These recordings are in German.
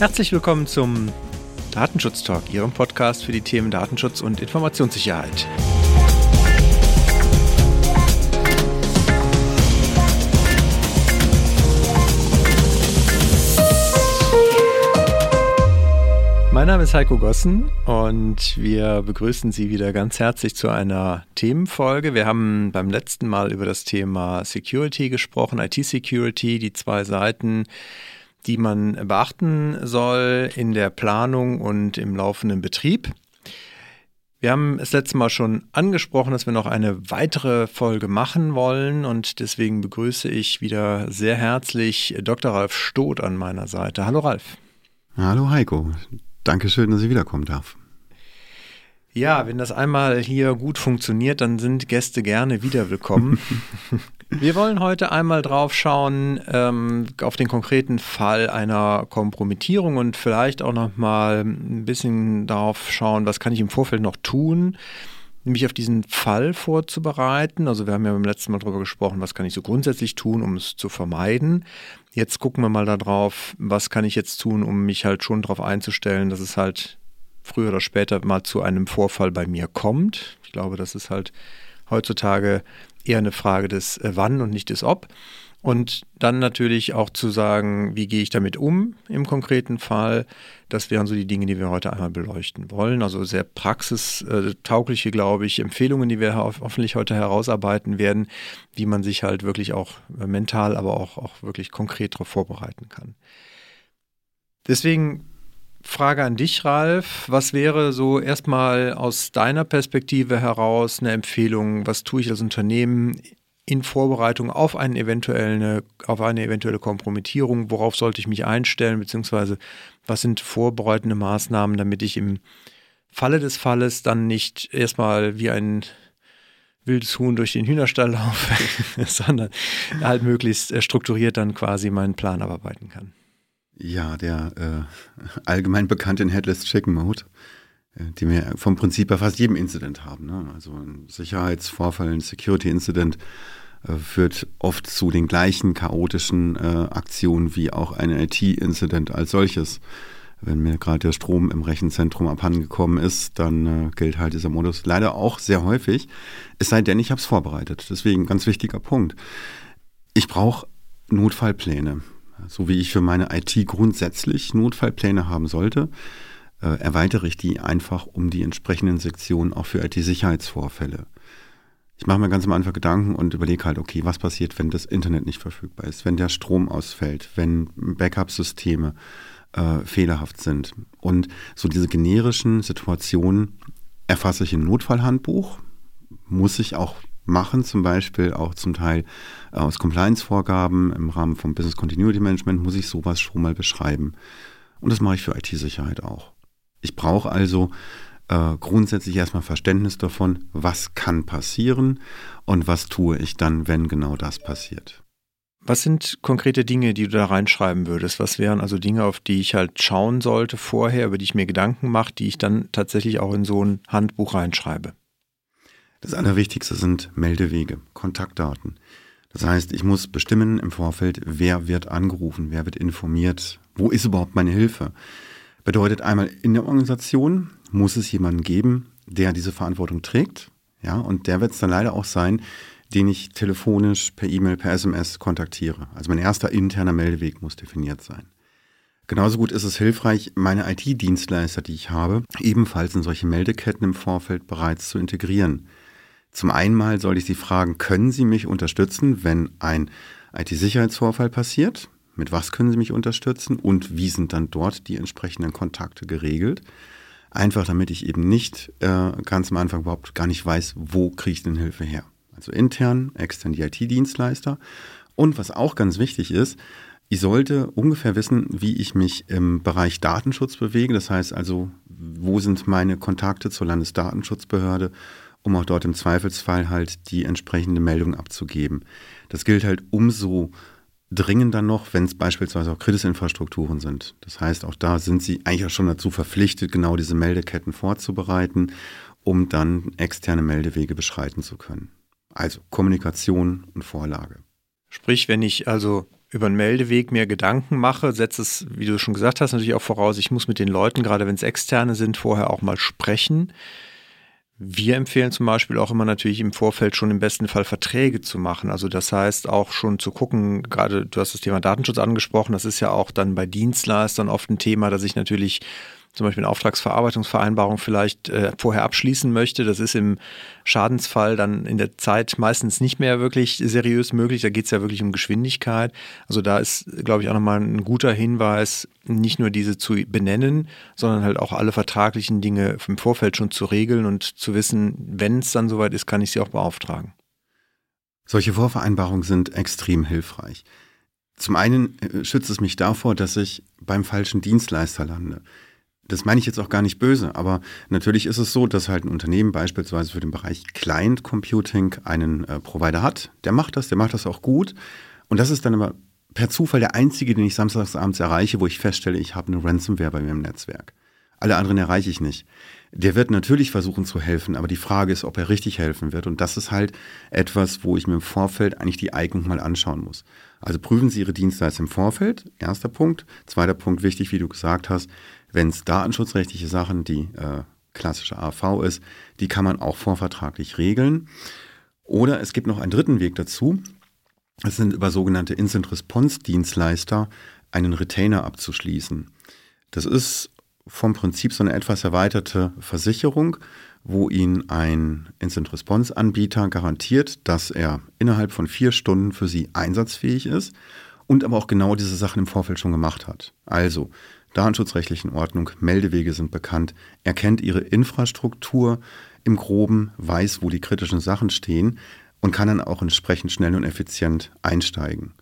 Herzlich willkommen zum Datenschutz Talk, Ihrem Podcast für die Themen Datenschutz und Informationssicherheit. Mein Name ist Heiko Gossen und wir begrüßen Sie wieder ganz herzlich zu einer Themenfolge. Wir haben beim letzten Mal über das Thema Security gesprochen, IT-Security, die zwei Seiten, die man beachten soll in der Planung und im laufenden Betrieb. Wir haben das letzte Mal schon angesprochen, dass wir noch eine weitere Folge machen wollen und deswegen begrüße ich wieder sehr herzlich Dr. Ralf Stoth an meiner Seite. Hallo Ralf. Hallo Heiko. Dankeschön, dass ich wiederkommen darf. Ja, wenn das einmal hier gut funktioniert, dann sind Gäste gerne wieder willkommen. Wir wollen heute einmal drauf schauen ähm, auf den konkreten Fall einer Kompromittierung und vielleicht auch noch mal ein bisschen darauf schauen, was kann ich im Vorfeld noch tun, mich auf diesen Fall vorzubereiten. Also wir haben ja beim letzten Mal darüber gesprochen, was kann ich so grundsätzlich tun, um es zu vermeiden. Jetzt gucken wir mal darauf, was kann ich jetzt tun, um mich halt schon darauf einzustellen, dass es halt früher oder später mal zu einem Vorfall bei mir kommt. Ich glaube, das ist halt heutzutage eher eine Frage des äh, Wann und nicht des Ob. Und dann natürlich auch zu sagen, wie gehe ich damit um im konkreten Fall. Das wären so die Dinge, die wir heute einmal beleuchten wollen. Also sehr praxistaugliche, glaube ich, Empfehlungen, die wir hoffentlich heute herausarbeiten werden, wie man sich halt wirklich auch äh, mental, aber auch, auch wirklich konkret darauf vorbereiten kann. Deswegen Frage an dich, Ralf. Was wäre so erstmal aus deiner Perspektive heraus eine Empfehlung? Was tue ich als Unternehmen in Vorbereitung auf, einen eventuelle, auf eine eventuelle Kompromittierung? Worauf sollte ich mich einstellen? Beziehungsweise was sind vorbereitende Maßnahmen, damit ich im Falle des Falles dann nicht erstmal wie ein wildes Huhn durch den Hühnerstall laufe, sondern halt möglichst äh, strukturiert dann quasi meinen Plan abarbeiten kann? Ja, der äh, allgemein bekannte Headless Chicken Mode, äh, die wir vom Prinzip bei fast jedem Incident haben. Ne? Also ein Sicherheitsvorfall, ein Security-Incident äh, führt oft zu den gleichen chaotischen äh, Aktionen wie auch ein IT-Incident als solches. Wenn mir gerade der Strom im Rechenzentrum abhandengekommen ist, dann äh, gilt halt dieser Modus leider auch sehr häufig. Es sei denn, ich habe es vorbereitet. Deswegen ganz wichtiger Punkt. Ich brauche Notfallpläne so wie ich für meine IT grundsätzlich Notfallpläne haben sollte, äh, erweitere ich die einfach um die entsprechenden Sektionen auch für IT-Sicherheitsvorfälle. Ich mache mir ganz am Anfang Gedanken und überlege halt, okay, was passiert, wenn das Internet nicht verfügbar ist, wenn der Strom ausfällt, wenn Backup-Systeme äh, fehlerhaft sind. Und so diese generischen Situationen erfasse ich im Notfallhandbuch, muss ich auch machen, zum Beispiel auch zum Teil äh, aus Compliance-Vorgaben im Rahmen vom Business Continuity Management, muss ich sowas schon mal beschreiben. Und das mache ich für IT-Sicherheit auch. Ich brauche also äh, grundsätzlich erstmal Verständnis davon, was kann passieren und was tue ich dann, wenn genau das passiert. Was sind konkrete Dinge, die du da reinschreiben würdest? Was wären also Dinge, auf die ich halt schauen sollte vorher, über die ich mir Gedanken mache, die ich dann tatsächlich auch in so ein Handbuch reinschreibe? Das Allerwichtigste sind Meldewege, Kontaktdaten. Das heißt, ich muss bestimmen im Vorfeld, wer wird angerufen, wer wird informiert, wo ist überhaupt meine Hilfe. Bedeutet einmal in der Organisation muss es jemanden geben, der diese Verantwortung trägt. Ja, und der wird es dann leider auch sein, den ich telefonisch, per E-Mail, per SMS kontaktiere. Also mein erster interner Meldeweg muss definiert sein. Genauso gut ist es hilfreich, meine IT-Dienstleister, die ich habe, ebenfalls in solche Meldeketten im Vorfeld bereits zu integrieren. Zum einen soll ich Sie fragen, können Sie mich unterstützen, wenn ein IT-Sicherheitsvorfall passiert? Mit was können Sie mich unterstützen und wie sind dann dort die entsprechenden Kontakte geregelt? Einfach damit ich eben nicht äh, ganz am Anfang überhaupt gar nicht weiß, wo kriege ich denn Hilfe her. Also intern, extern die IT-Dienstleister. Und was auch ganz wichtig ist, ich sollte ungefähr wissen, wie ich mich im Bereich Datenschutz bewege. Das heißt also, wo sind meine Kontakte zur Landesdatenschutzbehörde um auch dort im Zweifelsfall halt die entsprechende Meldung abzugeben. Das gilt halt umso dringender noch, wenn es beispielsweise auch kritische Infrastrukturen sind. Das heißt, auch da sind Sie eigentlich auch schon dazu verpflichtet, genau diese Meldeketten vorzubereiten, um dann externe Meldewege beschreiten zu können. Also Kommunikation und Vorlage. Sprich, wenn ich also über einen Meldeweg mir Gedanken mache, setze es, wie du schon gesagt hast, natürlich auch voraus, ich muss mit den Leuten, gerade wenn es externe sind, vorher auch mal sprechen. Wir empfehlen zum Beispiel auch immer natürlich im Vorfeld schon im besten Fall Verträge zu machen. Also das heißt auch schon zu gucken, gerade du hast das Thema Datenschutz angesprochen, das ist ja auch dann bei Dienstleistern oft ein Thema, dass ich natürlich zum Beispiel eine Auftragsverarbeitungsvereinbarung vielleicht äh, vorher abschließen möchte. Das ist im Schadensfall dann in der Zeit meistens nicht mehr wirklich seriös möglich. Da geht es ja wirklich um Geschwindigkeit. Also da ist, glaube ich, auch nochmal ein guter Hinweis, nicht nur diese zu benennen, sondern halt auch alle vertraglichen Dinge im Vorfeld schon zu regeln und zu wissen, wenn es dann soweit ist, kann ich sie auch beauftragen. Solche Vorvereinbarungen sind extrem hilfreich. Zum einen äh, schützt es mich davor, dass ich beim falschen Dienstleister lande das meine ich jetzt auch gar nicht böse, aber natürlich ist es so, dass halt ein Unternehmen beispielsweise für den Bereich Client Computing einen äh, Provider hat. Der macht das, der macht das auch gut. Und das ist dann aber per Zufall der einzige, den ich samstagsabends erreiche, wo ich feststelle, ich habe eine Ransomware bei mir im Netzwerk. Alle anderen erreiche ich nicht. Der wird natürlich versuchen zu helfen, aber die Frage ist, ob er richtig helfen wird. Und das ist halt etwas, wo ich mir im Vorfeld eigentlich die Eignung mal anschauen muss. Also prüfen Sie Ihre Dienstleister im Vorfeld, erster Punkt. Zweiter Punkt, wichtig, wie du gesagt hast, wenn es datenschutzrechtliche Sachen, die äh, klassische AV ist, die kann man auch vorvertraglich regeln. Oder es gibt noch einen dritten Weg dazu. Es sind über sogenannte Instant Response Dienstleister einen Retainer abzuschließen. Das ist vom Prinzip so eine etwas erweiterte Versicherung, wo Ihnen ein Instant Response Anbieter garantiert, dass er innerhalb von vier Stunden für Sie einsatzfähig ist und aber auch genau diese Sachen im Vorfeld schon gemacht hat. Also datenschutzrechtlichen Ordnung, Meldewege sind bekannt, er kennt ihre Infrastruktur im groben, weiß, wo die kritischen Sachen stehen und kann dann auch entsprechend schnell und effizient einsteigen.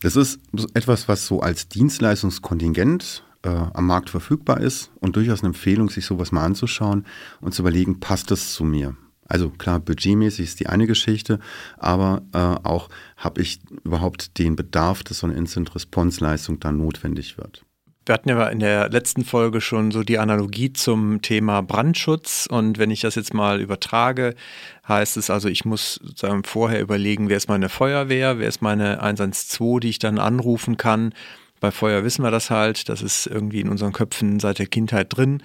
Das ist etwas, was so als Dienstleistungskontingent äh, am Markt verfügbar ist und durchaus eine Empfehlung, sich sowas mal anzuschauen und zu überlegen, passt das zu mir? Also klar, budgetmäßig ist die eine Geschichte, aber äh, auch habe ich überhaupt den Bedarf, dass so eine Instant-Response-Leistung dann notwendig wird. Wir hatten ja in der letzten Folge schon so die Analogie zum Thema Brandschutz. Und wenn ich das jetzt mal übertrage, heißt es also, ich muss sozusagen vorher überlegen, wer ist meine Feuerwehr, wer ist meine 112, die ich dann anrufen kann. Bei Feuer wissen wir das halt, das ist irgendwie in unseren Köpfen seit der Kindheit drin.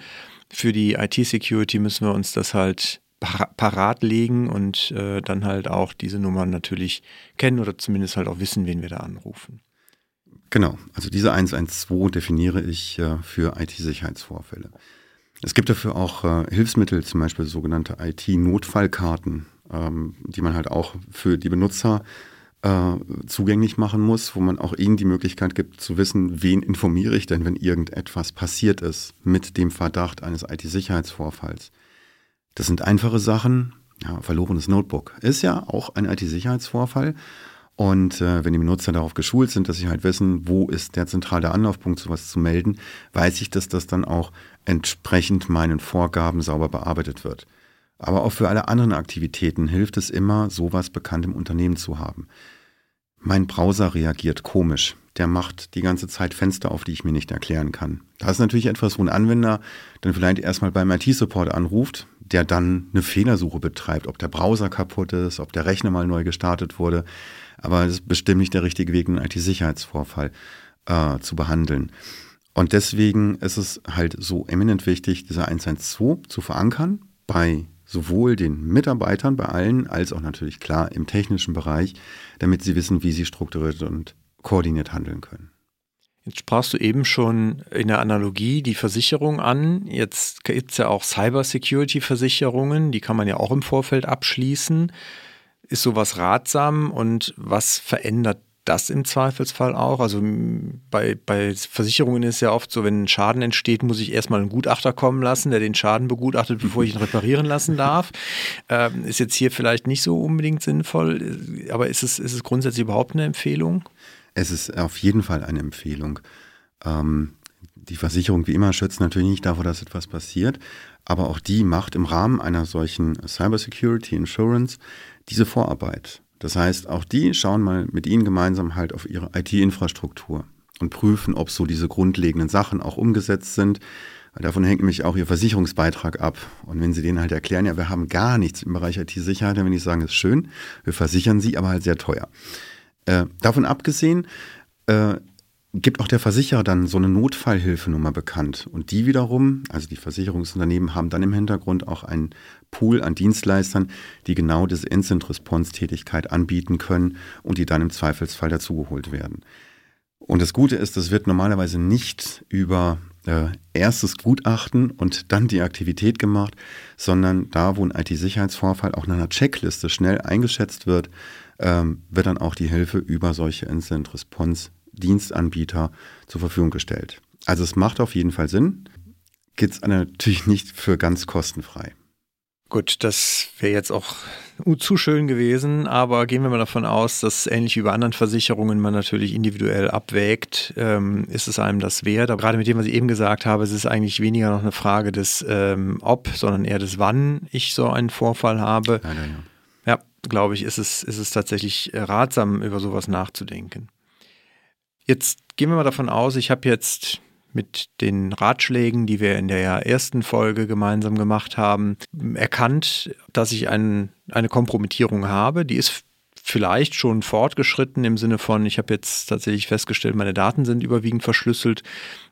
Für die IT-Security müssen wir uns das halt parat legen und äh, dann halt auch diese Nummern natürlich kennen oder zumindest halt auch wissen, wen wir da anrufen. Genau, also diese 112 definiere ich äh, für IT-Sicherheitsvorfälle. Es gibt dafür auch äh, Hilfsmittel, zum Beispiel sogenannte IT-Notfallkarten, ähm, die man halt auch für die Benutzer äh, zugänglich machen muss, wo man auch ihnen die Möglichkeit gibt zu wissen, wen informiere ich denn, wenn irgendetwas passiert ist mit dem Verdacht eines IT-Sicherheitsvorfalls. Das sind einfache Sachen. Ja, verlorenes Notebook ist ja auch ein IT-Sicherheitsvorfall. Und äh, wenn die Benutzer darauf geschult sind, dass sie halt wissen, wo ist der zentrale Anlaufpunkt, sowas zu melden, weiß ich, dass das dann auch entsprechend meinen Vorgaben sauber bearbeitet wird. Aber auch für alle anderen Aktivitäten hilft es immer, sowas bekannt im Unternehmen zu haben. Mein Browser reagiert komisch. Der macht die ganze Zeit Fenster auf, die ich mir nicht erklären kann. Das ist natürlich etwas, wo ein Anwender dann vielleicht erstmal beim IT-Support anruft, der dann eine Fehlersuche betreibt, ob der Browser kaputt ist, ob der Rechner mal neu gestartet wurde. Aber es ist bestimmt nicht der richtige Weg, einen IT-Sicherheitsvorfall äh, zu behandeln. Und deswegen ist es halt so eminent wichtig, diese 112 zu verankern bei sowohl den Mitarbeitern, bei allen, als auch natürlich klar im technischen Bereich, damit sie wissen, wie sie strukturiert und koordiniert handeln können. Jetzt sprachst du eben schon in der Analogie die Versicherung an. Jetzt gibt es ja auch Cybersecurity-Versicherungen, die kann man ja auch im Vorfeld abschließen. Ist sowas ratsam und was verändert das im Zweifelsfall auch? Also bei, bei Versicherungen ist ja oft so, wenn ein Schaden entsteht, muss ich erstmal einen Gutachter kommen lassen, der den Schaden begutachtet, bevor ich ihn reparieren lassen darf. Ähm, ist jetzt hier vielleicht nicht so unbedingt sinnvoll, aber ist es, ist es grundsätzlich überhaupt eine Empfehlung? Es ist auf jeden Fall eine Empfehlung. Ähm, die Versicherung wie immer schützt natürlich nicht davor, dass etwas passiert, aber auch die macht im Rahmen einer solchen Cybersecurity Insurance diese Vorarbeit. Das heißt, auch die schauen mal mit Ihnen gemeinsam halt auf Ihre IT-Infrastruktur und prüfen, ob so diese grundlegenden Sachen auch umgesetzt sind. Davon hängt nämlich auch Ihr Versicherungsbeitrag ab. Und wenn Sie denen halt erklären, ja, wir haben gar nichts im Bereich IT-Sicherheit, dann wenn ich sagen, ist schön, wir versichern Sie, aber halt sehr teuer. Äh, davon abgesehen, äh, gibt auch der Versicherer dann so eine Notfallhilfenummer bekannt. Und die wiederum, also die Versicherungsunternehmen, haben dann im Hintergrund auch einen Pool an Dienstleistern, die genau diese Instant-Response-Tätigkeit anbieten können und die dann im Zweifelsfall dazugeholt werden. Und das Gute ist, das wird normalerweise nicht über äh, erstes Gutachten und dann die Aktivität gemacht, sondern da, wo ein IT-Sicherheitsvorfall auch in einer Checkliste schnell eingeschätzt wird, ähm, wird dann auch die Hilfe über solche Instant-Response-Dienstanbieter zur Verfügung gestellt. Also es macht auf jeden Fall Sinn, geht es natürlich nicht für ganz kostenfrei. Gut, das wäre jetzt auch zu schön gewesen, aber gehen wir mal davon aus, dass ähnlich wie bei anderen Versicherungen man natürlich individuell abwägt, ähm, ist es einem das wert. Aber gerade mit dem, was ich eben gesagt habe, es ist eigentlich weniger noch eine Frage des ähm, Ob, sondern eher des Wann ich so einen Vorfall habe. Ja, ja, ja. ja glaube ich, ist es, ist es tatsächlich ratsam, über sowas nachzudenken. Jetzt gehen wir mal davon aus, ich habe jetzt mit den Ratschlägen, die wir in der ersten Folge gemeinsam gemacht haben, erkannt, dass ich ein, eine Kompromittierung habe. Die ist vielleicht schon fortgeschritten im Sinne von, ich habe jetzt tatsächlich festgestellt, meine Daten sind überwiegend verschlüsselt.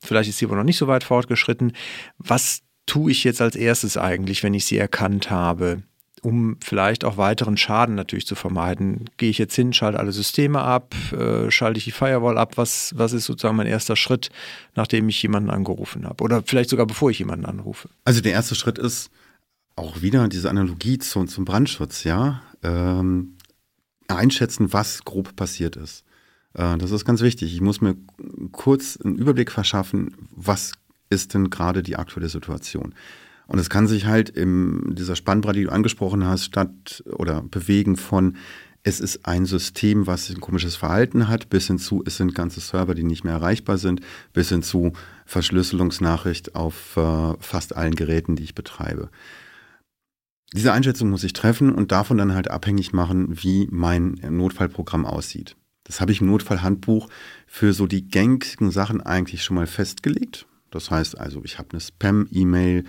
Vielleicht ist sie aber noch nicht so weit fortgeschritten. Was tue ich jetzt als erstes eigentlich, wenn ich sie erkannt habe? Um vielleicht auch weiteren Schaden natürlich zu vermeiden. Gehe ich jetzt hin, schalte alle Systeme ab, äh, schalte ich die Firewall ab? Was, was ist sozusagen mein erster Schritt, nachdem ich jemanden angerufen habe? Oder vielleicht sogar bevor ich jemanden anrufe? Also der erste Schritt ist auch wieder diese Analogie zu, zum Brandschutz, ja. Ähm, einschätzen, was grob passiert ist. Äh, das ist ganz wichtig. Ich muss mir kurz einen Überblick verschaffen, was ist denn gerade die aktuelle Situation. Und es kann sich halt in dieser Spannbreite, die du angesprochen hast, statt oder bewegen von es ist ein System, was ein komisches Verhalten hat, bis hin zu, es sind ganze Server, die nicht mehr erreichbar sind, bis hin zu Verschlüsselungsnachricht auf äh, fast allen Geräten, die ich betreibe. Diese Einschätzung muss ich treffen und davon dann halt abhängig machen, wie mein Notfallprogramm aussieht. Das habe ich im Notfallhandbuch für so die gängigen Sachen eigentlich schon mal festgelegt. Das heißt also, ich habe eine Spam-E-Mail,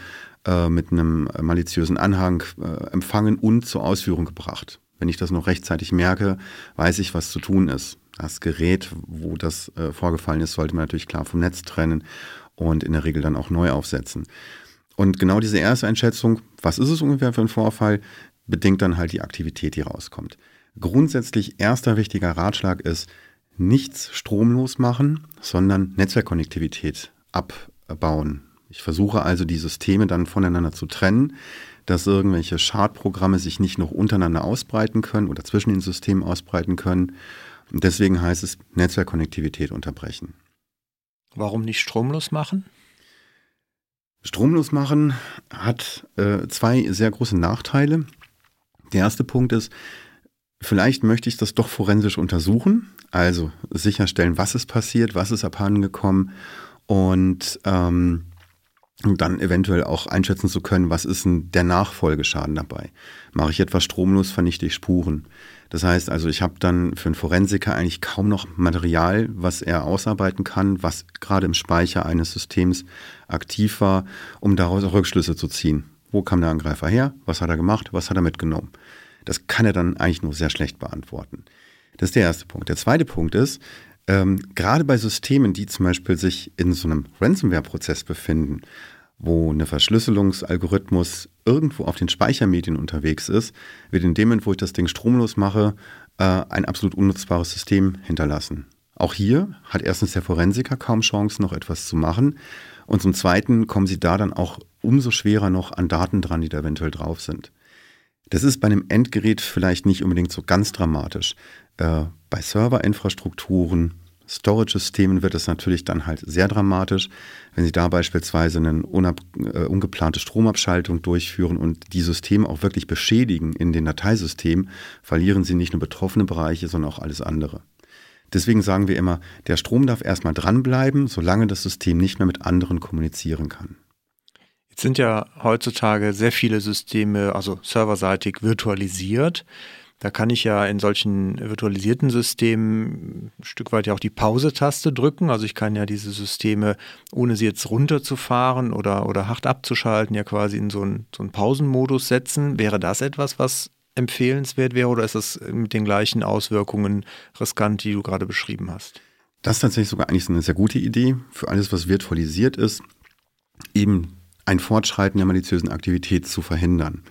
äh, mit einem maliziösen Anhang äh, empfangen und zur Ausführung gebracht. Wenn ich das noch rechtzeitig merke, weiß ich, was zu tun ist. Das Gerät, wo das äh, vorgefallen ist, sollte man natürlich klar vom Netz trennen und in der Regel dann auch neu aufsetzen. Und genau diese erste Einschätzung, was ist es ungefähr für ein Vorfall, bedingt dann halt die Aktivität, die rauskommt. Grundsätzlich erster wichtiger Ratschlag ist, nichts stromlos machen, sondern Netzwerkkonnektivität abbauen, ich versuche also die Systeme dann voneinander zu trennen, dass irgendwelche Schadprogramme sich nicht noch untereinander ausbreiten können oder zwischen den Systemen ausbreiten können. Und deswegen heißt es Netzwerkkonnektivität unterbrechen. Warum nicht stromlos machen? Stromlos machen hat äh, zwei sehr große Nachteile. Der erste Punkt ist, vielleicht möchte ich das doch forensisch untersuchen, also sicherstellen, was ist passiert, was ist abhandengekommen und ähm, und dann eventuell auch einschätzen zu können, was ist denn der Nachfolgeschaden dabei. Mache ich etwas stromlos, vernichte ich Spuren. Das heißt also, ich habe dann für einen Forensiker eigentlich kaum noch Material, was er ausarbeiten kann, was gerade im Speicher eines Systems aktiv war, um daraus auch Rückschlüsse zu ziehen. Wo kam der Angreifer her? Was hat er gemacht? Was hat er mitgenommen? Das kann er dann eigentlich nur sehr schlecht beantworten. Das ist der erste Punkt. Der zweite Punkt ist, ähm, gerade bei Systemen, die zum Beispiel sich in so einem Ransomware-Prozess befinden, wo eine Verschlüsselungsalgorithmus irgendwo auf den Speichermedien unterwegs ist, wird in dem Moment, wo ich das Ding stromlos mache, äh, ein absolut unnutzbares System hinterlassen. Auch hier hat erstens der Forensiker kaum Chance, noch etwas zu machen. Und zum Zweiten kommen sie da dann auch umso schwerer noch an Daten dran, die da eventuell drauf sind. Das ist bei einem Endgerät vielleicht nicht unbedingt so ganz dramatisch. Äh, bei Serverinfrastrukturen, Storage-Systemen wird es natürlich dann halt sehr dramatisch, wenn Sie da beispielsweise eine äh, ungeplante Stromabschaltung durchführen und die Systeme auch wirklich beschädigen in den Dateisystemen, verlieren Sie nicht nur betroffene Bereiche, sondern auch alles andere. Deswegen sagen wir immer, der Strom darf erstmal dranbleiben, solange das System nicht mehr mit anderen kommunizieren kann. Jetzt sind ja heutzutage sehr viele Systeme, also serverseitig virtualisiert. Da kann ich ja in solchen virtualisierten Systemen ein Stück weit ja auch die Pause-Taste drücken. Also ich kann ja diese Systeme, ohne sie jetzt runterzufahren oder, oder hart abzuschalten, ja quasi in so einen, so einen Pausenmodus setzen. Wäre das etwas, was empfehlenswert wäre oder ist das mit den gleichen Auswirkungen riskant, die du gerade beschrieben hast? Das ist tatsächlich sogar eigentlich eine sehr gute Idee für alles, was virtualisiert ist, eben ein Fortschreiten der maliziösen Aktivität zu verhindern.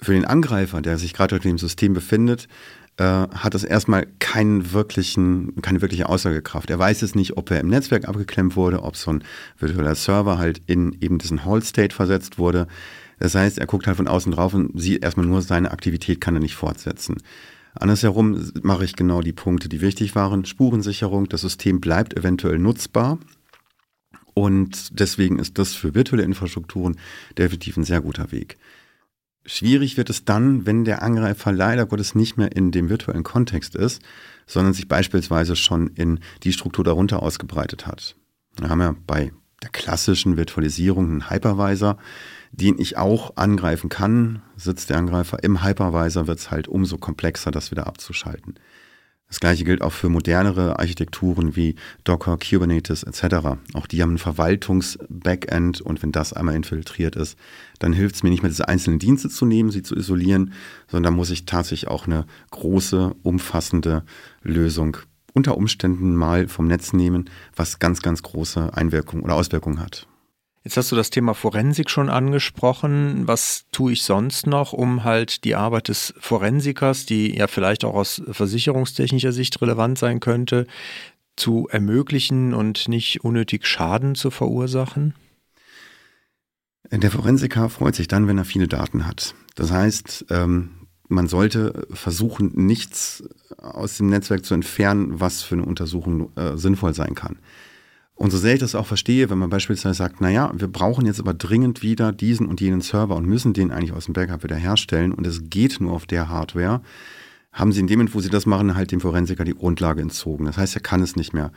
Für den Angreifer, der sich gerade in dem System befindet, äh, hat das erstmal keinen wirklichen, keine wirkliche Aussagekraft. Er weiß es nicht, ob er im Netzwerk abgeklemmt wurde, ob so ein virtueller Server halt in eben diesen Hold State versetzt wurde. Das heißt, er guckt halt von außen drauf und sieht erstmal nur seine Aktivität, kann er nicht fortsetzen. Andersherum mache ich genau die Punkte, die wichtig waren. Spurensicherung, das System bleibt eventuell nutzbar. Und deswegen ist das für virtuelle Infrastrukturen definitiv ein sehr guter Weg. Schwierig wird es dann, wenn der Angreifer leider Gottes nicht mehr in dem virtuellen Kontext ist, sondern sich beispielsweise schon in die Struktur darunter ausgebreitet hat. Wir haben ja bei der klassischen Virtualisierung einen Hypervisor, den ich auch angreifen kann. Sitzt der Angreifer im Hypervisor, wird es halt umso komplexer, das wieder abzuschalten. Das gleiche gilt auch für modernere Architekturen wie Docker, Kubernetes etc. Auch die haben ein Verwaltungs-Backend und wenn das einmal infiltriert ist, dann hilft es mir nicht mehr, diese einzelnen Dienste zu nehmen, sie zu isolieren, sondern muss ich tatsächlich auch eine große, umfassende Lösung unter Umständen mal vom Netz nehmen, was ganz, ganz große Einwirkungen oder Auswirkungen hat. Jetzt hast du das Thema Forensik schon angesprochen. Was tue ich sonst noch, um halt die Arbeit des Forensikers, die ja vielleicht auch aus versicherungstechnischer Sicht relevant sein könnte, zu ermöglichen und nicht unnötig Schaden zu verursachen? Der Forensiker freut sich dann, wenn er viele Daten hat. Das heißt, ähm, man sollte versuchen, nichts aus dem Netzwerk zu entfernen, was für eine Untersuchung äh, sinnvoll sein kann. Und so sehr ich das auch verstehe, wenn man beispielsweise sagt, naja, wir brauchen jetzt aber dringend wieder diesen und jenen Server und müssen den eigentlich aus dem Backup wieder herstellen und es geht nur auf der Hardware, haben sie in dem Moment, wo sie das machen, halt dem Forensiker die Grundlage entzogen. Das heißt, er kann es nicht mehr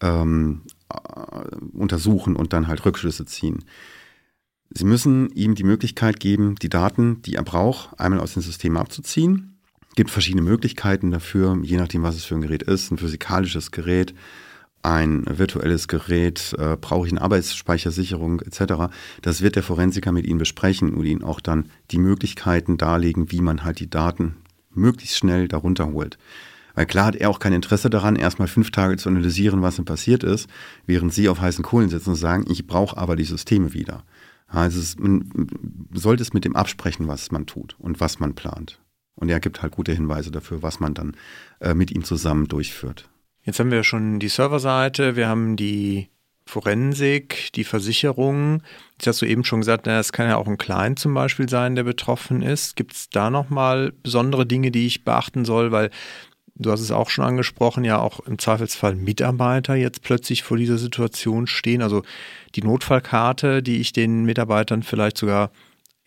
ähm, äh, untersuchen und dann halt Rückschlüsse ziehen. Sie müssen ihm die Möglichkeit geben, die Daten, die er braucht, einmal aus dem System abzuziehen. Es gibt verschiedene Möglichkeiten dafür, je nachdem, was es für ein Gerät ist. Ein physikalisches Gerät, ein virtuelles Gerät, äh, brauche ich eine Arbeitsspeichersicherung etc. Das wird der Forensiker mit Ihnen besprechen und Ihnen auch dann die Möglichkeiten darlegen, wie man halt die Daten möglichst schnell darunter holt. Weil klar hat er auch kein Interesse daran, erstmal fünf Tage zu analysieren, was denn passiert ist, während Sie auf heißen Kohlen sitzen und sagen, ich brauche aber die Systeme wieder. Also es, man sollte es mit dem absprechen, was man tut und was man plant. Und er gibt halt gute Hinweise dafür, was man dann äh, mit ihm zusammen durchführt. Jetzt haben wir schon die Serverseite, wir haben die Forensik, die Versicherung. Jetzt hast du eben schon gesagt, es kann ja auch ein Client zum Beispiel sein, der betroffen ist. Gibt es da nochmal besondere Dinge, die ich beachten soll? Weil du hast es auch schon angesprochen, ja auch im Zweifelsfall Mitarbeiter jetzt plötzlich vor dieser Situation stehen. Also die Notfallkarte, die ich den Mitarbeitern vielleicht sogar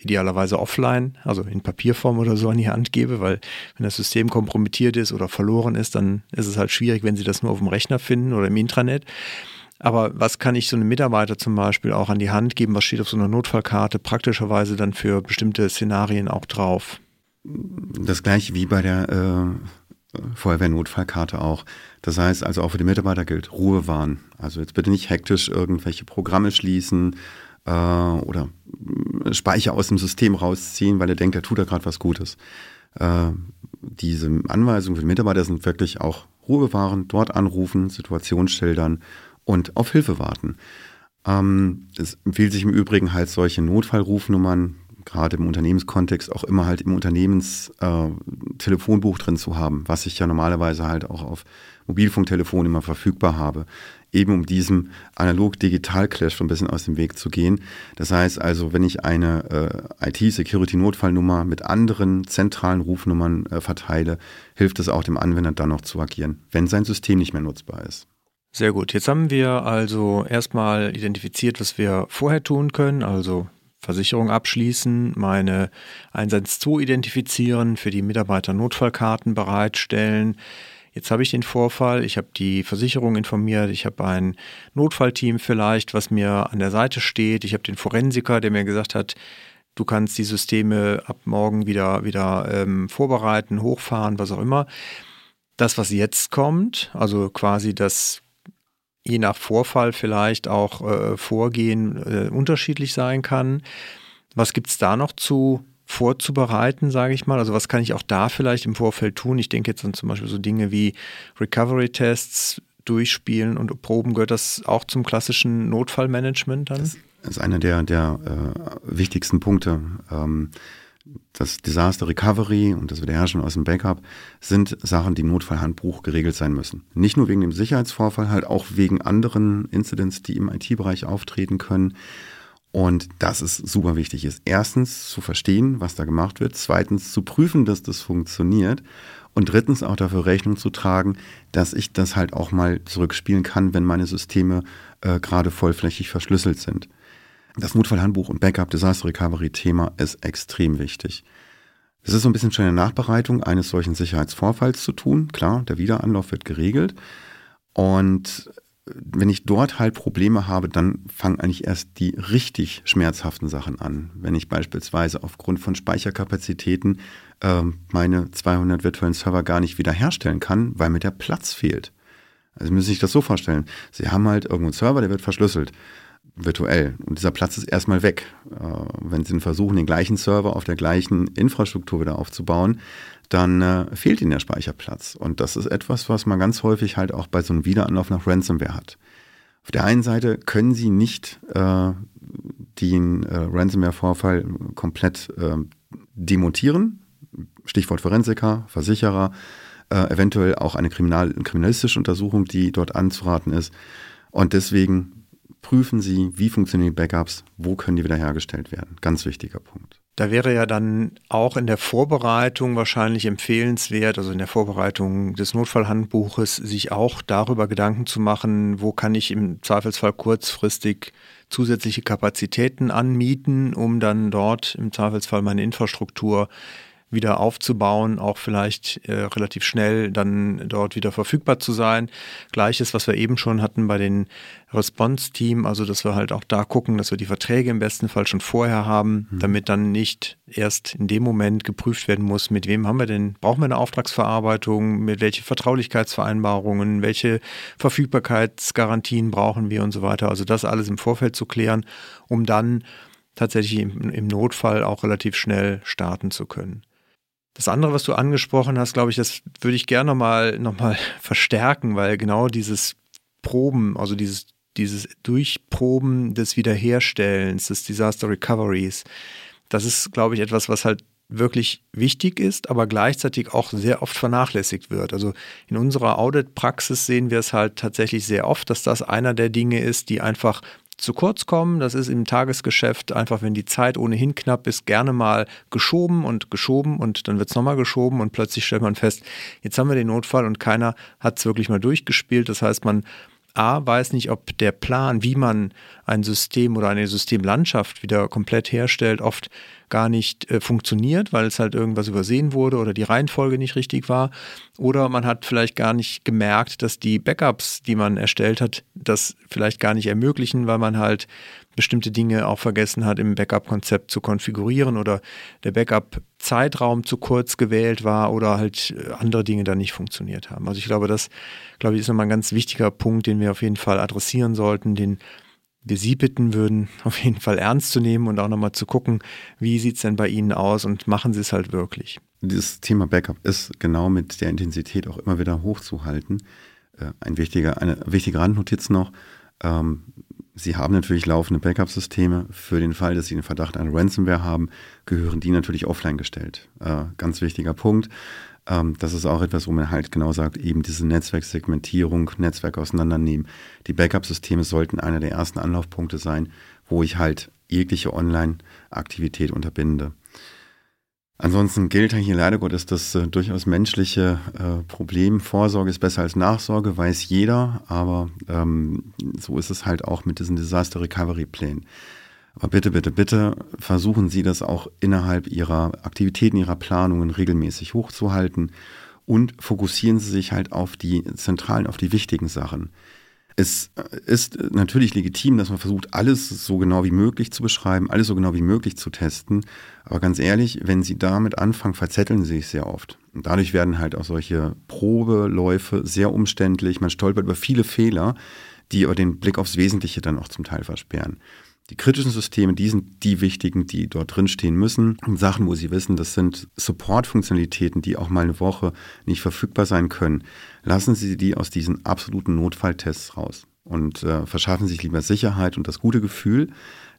idealerweise offline, also in Papierform oder so an die Hand gebe, weil wenn das System kompromittiert ist oder verloren ist, dann ist es halt schwierig, wenn sie das nur auf dem Rechner finden oder im Intranet. Aber was kann ich so einem Mitarbeiter zum Beispiel auch an die Hand geben? Was steht auf so einer Notfallkarte praktischerweise dann für bestimmte Szenarien auch drauf? Das gleiche wie bei der äh, Feuerwehr-Notfallkarte auch. Das heißt also auch für die Mitarbeiter gilt Ruhe wahren. Also jetzt bitte nicht hektisch irgendwelche Programme schließen, äh, oder Speicher aus dem System rausziehen, weil er denkt, er tut da gerade was Gutes. Äh, diese Anweisungen für die Mitarbeiter sind wirklich auch Ruhe bewahren, dort anrufen, Situation schildern und auf Hilfe warten. Ähm, es empfiehlt sich im Übrigen halt solche Notfallrufnummern, gerade im Unternehmenskontext, auch immer halt im Unternehmenstelefonbuch äh, drin zu haben, was ich ja normalerweise halt auch auf Mobilfunktelefon immer verfügbar habe eben um diesem analog-digital-Clash schon ein bisschen aus dem Weg zu gehen. Das heißt also, wenn ich eine äh, IT-Security-Notfallnummer mit anderen zentralen Rufnummern äh, verteile, hilft es auch dem Anwender dann noch zu agieren, wenn sein System nicht mehr nutzbar ist. Sehr gut. Jetzt haben wir also erstmal identifiziert, was wir vorher tun können, also Versicherung abschließen, meine 112 identifizieren, für die Mitarbeiter Notfallkarten bereitstellen, Jetzt habe ich den Vorfall, ich habe die Versicherung informiert, ich habe ein Notfallteam vielleicht, was mir an der Seite steht, ich habe den Forensiker, der mir gesagt hat, du kannst die Systeme ab morgen wieder, wieder ähm, vorbereiten, hochfahren, was auch immer. Das, was jetzt kommt, also quasi das je nach Vorfall vielleicht auch äh, Vorgehen äh, unterschiedlich sein kann. Was gibt es da noch zu vorzubereiten, sage ich mal? Also was kann ich auch da vielleicht im Vorfeld tun? Ich denke jetzt an zum Beispiel so Dinge wie Recovery-Tests, durchspielen und proben? Gehört das auch zum klassischen Notfallmanagement dann? Das ist einer der, der äh, wichtigsten Punkte. Ähm, das Disaster Recovery und das Wiederherrschen aus dem Backup sind Sachen, die im Notfallhandbuch geregelt sein müssen. Nicht nur wegen dem Sicherheitsvorfall, halt auch wegen anderen Incidents, die im IT-Bereich auftreten können. Und das ist super wichtig ist. Erstens zu verstehen, was da gemacht wird. Zweitens zu prüfen, dass das funktioniert. Und drittens auch dafür Rechnung zu tragen, dass ich das halt auch mal zurückspielen kann, wenn meine Systeme äh, gerade vollflächig verschlüsselt sind. Das Notfallhandbuch und Backup Disaster Recovery Thema ist extrem wichtig. Es ist so ein bisschen schon eine Nachbereitung eines solchen Sicherheitsvorfalls zu tun. Klar, der Wiederanlauf wird geregelt. Und wenn ich dort halt Probleme habe, dann fangen eigentlich erst die richtig schmerzhaften Sachen an. Wenn ich beispielsweise aufgrund von Speicherkapazitäten äh, meine 200 virtuellen Server gar nicht wiederherstellen kann, weil mir der Platz fehlt. Also müssen Sie sich das so vorstellen. Sie haben halt irgendwo einen Server, der wird verschlüsselt virtuell. Und dieser Platz ist erstmal weg. Äh, wenn Sie versuchen, den gleichen Server auf der gleichen Infrastruktur wieder aufzubauen, dann äh, fehlt Ihnen der Speicherplatz. Und das ist etwas, was man ganz häufig halt auch bei so einem Wiederanlauf nach Ransomware hat. Auf der einen Seite können Sie nicht äh, den äh, Ransomware-Vorfall komplett äh, demontieren. Stichwort Forensiker, Versicherer, äh, eventuell auch eine kriminal kriminalistische Untersuchung, die dort anzuraten ist. Und deswegen prüfen Sie, wie funktionieren die Backups, wo können die wiederhergestellt werden. Ganz wichtiger Punkt. Da wäre ja dann auch in der Vorbereitung wahrscheinlich empfehlenswert, also in der Vorbereitung des Notfallhandbuches, sich auch darüber Gedanken zu machen, wo kann ich im Zweifelsfall kurzfristig zusätzliche Kapazitäten anmieten, um dann dort im Zweifelsfall meine Infrastruktur wieder aufzubauen, auch vielleicht äh, relativ schnell dann dort wieder verfügbar zu sein. Gleiches, was wir eben schon hatten bei den Response-Team, also dass wir halt auch da gucken, dass wir die Verträge im besten Fall schon vorher haben, mhm. damit dann nicht erst in dem Moment geprüft werden muss, mit wem haben wir denn, brauchen wir eine Auftragsverarbeitung, mit welche Vertraulichkeitsvereinbarungen, welche Verfügbarkeitsgarantien brauchen wir und so weiter. Also das alles im Vorfeld zu klären, um dann tatsächlich im, im Notfall auch relativ schnell starten zu können. Das andere, was du angesprochen hast, glaube ich, das würde ich gerne nochmal noch mal verstärken, weil genau dieses Proben, also dieses, dieses Durchproben des Wiederherstellens, des Disaster Recoveries, das ist, glaube ich, etwas, was halt wirklich wichtig ist, aber gleichzeitig auch sehr oft vernachlässigt wird. Also in unserer Audit-Praxis sehen wir es halt tatsächlich sehr oft, dass das einer der Dinge ist, die einfach zu kurz kommen. Das ist im Tagesgeschäft einfach, wenn die Zeit ohnehin knapp ist, gerne mal geschoben und geschoben und dann wird es nochmal geschoben und plötzlich stellt man fest, jetzt haben wir den Notfall und keiner hat es wirklich mal durchgespielt. Das heißt, man A, weiß nicht, ob der Plan, wie man ein System oder eine Systemlandschaft wieder komplett herstellt, oft gar nicht äh, funktioniert, weil es halt irgendwas übersehen wurde oder die Reihenfolge nicht richtig war. Oder man hat vielleicht gar nicht gemerkt, dass die Backups, die man erstellt hat, das vielleicht gar nicht ermöglichen, weil man halt bestimmte Dinge auch vergessen hat, im Backup-Konzept zu konfigurieren oder der Backup-Zeitraum zu kurz gewählt war oder halt äh, andere Dinge dann nicht funktioniert haben. Also ich glaube, das, glaube ich, ist nochmal ein ganz wichtiger Punkt, den wir auf jeden Fall adressieren sollten, den wir Sie bitten würden, auf jeden Fall ernst zu nehmen und auch nochmal zu gucken, wie sieht es denn bei Ihnen aus und machen Sie es halt wirklich. Dieses Thema Backup ist genau mit der Intensität auch immer wieder hochzuhalten. Äh, ein wichtiger, eine wichtige Randnotiz noch. Ähm, Sie haben natürlich laufende Backup-Systeme. Für den Fall, dass Sie einen Verdacht an Ransomware haben, gehören die natürlich offline gestellt. Äh, ganz wichtiger Punkt. Ähm, das ist auch etwas, wo man halt genau sagt, eben diese Netzwerksegmentierung, Netzwerk auseinandernehmen. Die Backup-Systeme sollten einer der ersten Anlaufpunkte sein, wo ich halt jegliche Online-Aktivität unterbinde. Ansonsten gilt hier leider Gottes das äh, durchaus menschliche äh, Problem. Vorsorge ist besser als Nachsorge, weiß jeder, aber ähm, so ist es halt auch mit diesen Disaster Recovery Plänen. Aber bitte, bitte, bitte versuchen Sie das auch innerhalb Ihrer Aktivitäten, Ihrer Planungen regelmäßig hochzuhalten und fokussieren Sie sich halt auf die zentralen, auf die wichtigen Sachen. Es ist natürlich legitim, dass man versucht, alles so genau wie möglich zu beschreiben, alles so genau wie möglich zu testen. Aber ganz ehrlich, wenn Sie damit anfangen, verzetteln Sie sich sehr oft. Und dadurch werden halt auch solche Probeläufe sehr umständlich. Man stolpert über viele Fehler, die aber den Blick aufs Wesentliche dann auch zum Teil versperren. Die kritischen Systeme, die sind die wichtigen, die dort drin stehen müssen. Und Sachen, wo Sie wissen, das sind Support-Funktionalitäten, die auch mal eine Woche nicht verfügbar sein können. Lassen Sie die aus diesen absoluten Notfalltests raus und äh, verschaffen sich lieber Sicherheit und das gute Gefühl,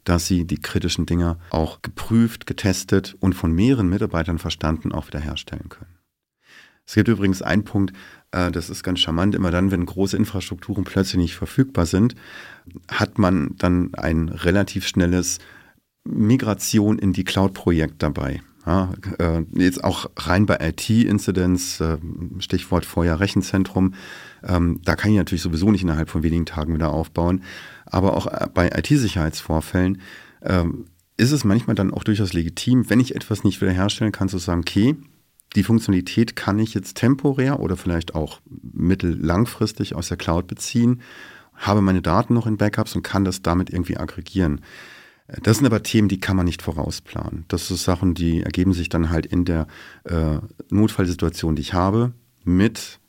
dass Sie die kritischen Dinge auch geprüft, getestet und von mehreren Mitarbeitern verstanden auch wiederherstellen können. Es gibt übrigens einen Punkt, das ist ganz charmant, immer dann, wenn große Infrastrukturen plötzlich nicht verfügbar sind, hat man dann ein relativ schnelles Migration in die Cloud-Projekt dabei. Ja, äh, jetzt auch rein bei IT-Incidents, äh, Stichwort Feuer Rechenzentrum, ähm, da kann ich natürlich sowieso nicht innerhalb von wenigen Tagen wieder aufbauen. Aber auch bei IT-Sicherheitsvorfällen ähm, ist es manchmal dann auch durchaus legitim, wenn ich etwas nicht wiederherstellen kann, zu sagen, okay, die Funktionalität kann ich jetzt temporär oder vielleicht auch mittellangfristig aus der Cloud beziehen, habe meine Daten noch in Backups und kann das damit irgendwie aggregieren. Das sind aber Themen, die kann man nicht vorausplanen. Das sind Sachen, die ergeben sich dann halt in der äh, Notfallsituation, die ich habe, mit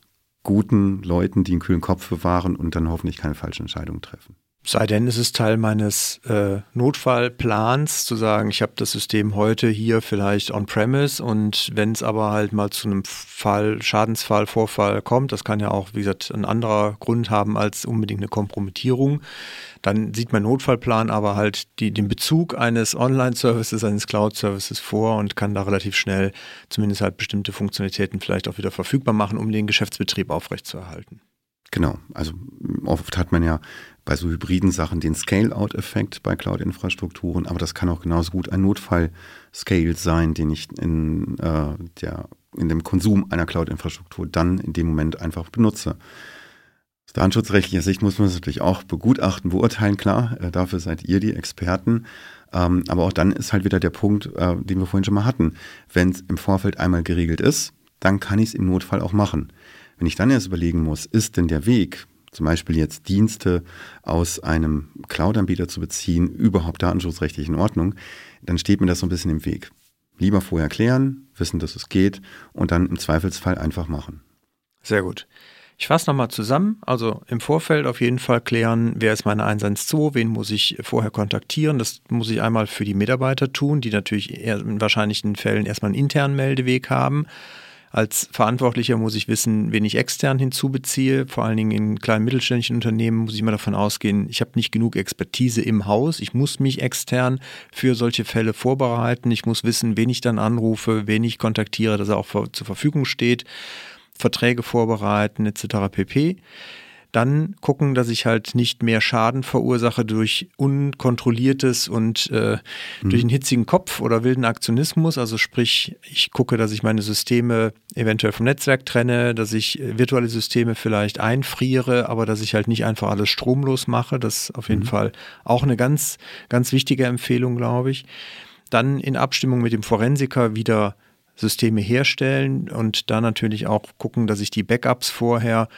guten Leuten, die einen kühlen Kopf bewahren und dann hoffentlich keine falschen Entscheidungen treffen. Sei denn, es ist Teil meines äh, Notfallplans, zu sagen, ich habe das System heute hier vielleicht on-premise und wenn es aber halt mal zu einem Fall, Schadensfall, Vorfall kommt, das kann ja auch, wie gesagt, ein anderer Grund haben als unbedingt eine Kompromittierung, dann sieht mein Notfallplan aber halt die, den Bezug eines Online-Services, eines Cloud-Services vor und kann da relativ schnell zumindest halt bestimmte Funktionalitäten vielleicht auch wieder verfügbar machen, um den Geschäftsbetrieb aufrechtzuerhalten. Genau, also oft hat man ja bei so hybriden Sachen den Scale-out-Effekt bei Cloud-Infrastrukturen, aber das kann auch genauso gut ein Notfall-Scale sein, den ich in, äh, der, in dem Konsum einer Cloud-Infrastruktur dann in dem Moment einfach benutze. Aus datenschutzrechtlicher Sicht muss man es natürlich auch begutachten, beurteilen, klar, äh, dafür seid ihr die Experten. Ähm, aber auch dann ist halt wieder der Punkt, äh, den wir vorhin schon mal hatten. Wenn es im Vorfeld einmal geregelt ist, dann kann ich es im Notfall auch machen. Wenn ich dann erst überlegen muss, ist denn der Weg, zum Beispiel jetzt Dienste aus einem Cloud-Anbieter zu beziehen, überhaupt datenschutzrechtlich in Ordnung, dann steht mir das so ein bisschen im Weg. Lieber vorher klären, wissen, dass es geht und dann im Zweifelsfall einfach machen. Sehr gut. Ich fasse nochmal zusammen. Also im Vorfeld auf jeden Fall klären, wer ist meine 112, wen muss ich vorher kontaktieren. Das muss ich einmal für die Mitarbeiter tun, die natürlich in wahrscheinlichen Fällen erstmal einen internen Meldeweg haben. Als Verantwortlicher muss ich wissen, wen ich extern hinzubeziehe. Vor allen Dingen in kleinen mittelständischen Unternehmen muss ich immer davon ausgehen, ich habe nicht genug Expertise im Haus. Ich muss mich extern für solche Fälle vorbereiten. Ich muss wissen, wen ich dann anrufe, wen ich kontaktiere, dass er auch zur Verfügung steht. Verträge vorbereiten etc. pp dann gucken, dass ich halt nicht mehr Schaden verursache durch unkontrolliertes und äh, mhm. durch einen hitzigen Kopf oder wilden Aktionismus. Also sprich, ich gucke, dass ich meine Systeme eventuell vom Netzwerk trenne, dass ich äh, virtuelle Systeme vielleicht einfriere, aber dass ich halt nicht einfach alles stromlos mache. Das ist auf jeden mhm. Fall auch eine ganz, ganz wichtige Empfehlung, glaube ich. Dann in Abstimmung mit dem Forensiker wieder Systeme herstellen und da natürlich auch gucken, dass ich die Backups vorher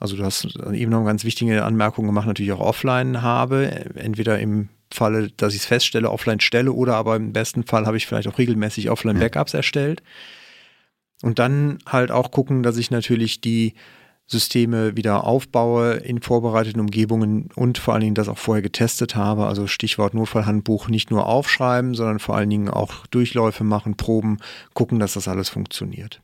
also du hast eben noch eine ganz wichtige Anmerkung gemacht, natürlich auch offline habe, entweder im Falle, dass ich es feststelle, offline stelle oder aber im besten Fall habe ich vielleicht auch regelmäßig offline Backups erstellt. Und dann halt auch gucken, dass ich natürlich die Systeme wieder aufbaue in vorbereiteten Umgebungen und vor allen Dingen das auch vorher getestet habe. Also Stichwort Notfallhandbuch nicht nur aufschreiben, sondern vor allen Dingen auch Durchläufe machen, Proben, gucken, dass das alles funktioniert.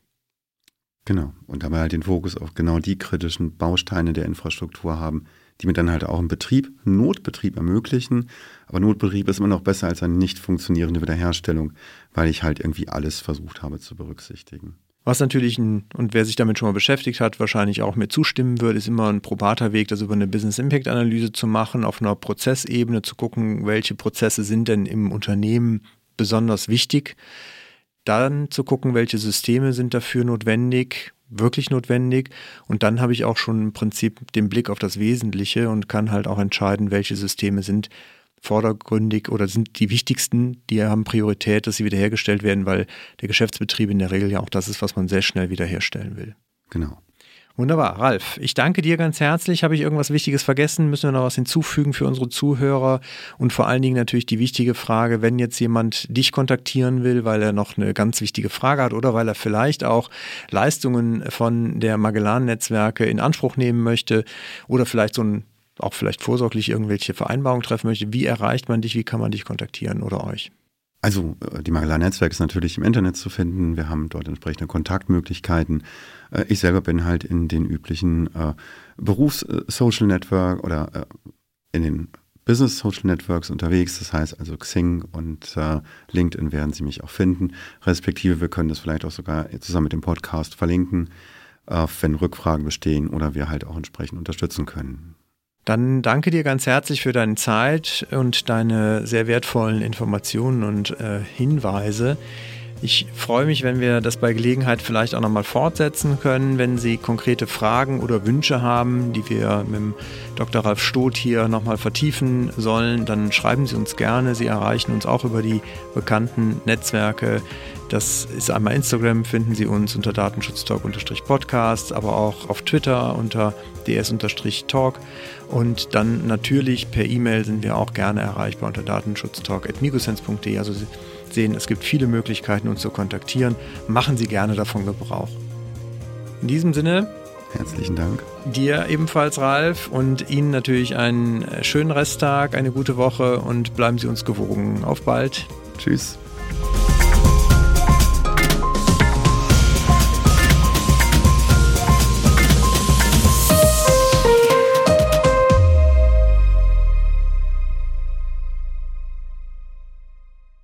Genau. Und dabei halt den Fokus auf genau die kritischen Bausteine der Infrastruktur haben, die mir dann halt auch im Betrieb, Notbetrieb ermöglichen. Aber Notbetrieb ist immer noch besser als eine nicht funktionierende Wiederherstellung, weil ich halt irgendwie alles versucht habe zu berücksichtigen. Was natürlich, ein, und wer sich damit schon mal beschäftigt hat, wahrscheinlich auch mir zustimmen würde, ist immer ein probater Weg, das über eine Business Impact Analyse zu machen, auf einer Prozessebene zu gucken, welche Prozesse sind denn im Unternehmen besonders wichtig dann zu gucken, welche Systeme sind dafür notwendig, wirklich notwendig. Und dann habe ich auch schon im Prinzip den Blick auf das Wesentliche und kann halt auch entscheiden, welche Systeme sind vordergründig oder sind die wichtigsten, die haben Priorität, dass sie wiederhergestellt werden, weil der Geschäftsbetrieb in der Regel ja auch das ist, was man sehr schnell wiederherstellen will. Genau. Wunderbar, Ralf. Ich danke dir ganz herzlich. Habe ich irgendwas Wichtiges vergessen? Müssen wir noch was hinzufügen für unsere Zuhörer? Und vor allen Dingen natürlich die wichtige Frage, wenn jetzt jemand dich kontaktieren will, weil er noch eine ganz wichtige Frage hat oder weil er vielleicht auch Leistungen von der Magellan-Netzwerke in Anspruch nehmen möchte oder vielleicht so ein auch vielleicht vorsorglich irgendwelche Vereinbarungen treffen möchte, wie erreicht man dich, wie kann man dich kontaktieren oder euch? Also äh, die Magala Netzwerk ist natürlich im Internet zu finden. Wir haben dort entsprechende Kontaktmöglichkeiten. Äh, ich selber bin halt in den üblichen äh, Berufs-Social Network oder in den Business Social Networks unterwegs. Das heißt also Xing und LinkedIn werden Sie mich auch finden. Respektive wir können das vielleicht auch sogar zusammen mit dem Podcast verlinken, wenn Rückfragen bestehen oder wir halt auch entsprechend unterstützen können. Dann danke dir ganz herzlich für deine Zeit und deine sehr wertvollen Informationen und äh, Hinweise. Ich freue mich, wenn wir das bei Gelegenheit vielleicht auch nochmal fortsetzen können. Wenn Sie konkrete Fragen oder Wünsche haben, die wir mit dem Dr. Ralf Stoth hier nochmal vertiefen sollen, dann schreiben Sie uns gerne. Sie erreichen uns auch über die bekannten Netzwerke. Das ist einmal Instagram, finden Sie uns unter Datenschutztalk-Podcast, aber auch auf Twitter unter ds-talk. Und dann natürlich per E-Mail sind wir auch gerne erreichbar unter datenschutztalk.migosense.de. Also Sie sehen, es gibt viele Möglichkeiten, uns zu kontaktieren. Machen Sie gerne davon Gebrauch. In diesem Sinne. Herzlichen Dank. Dir ebenfalls, Ralf, und Ihnen natürlich einen schönen Resttag, eine gute Woche und bleiben Sie uns gewogen. Auf bald. Tschüss.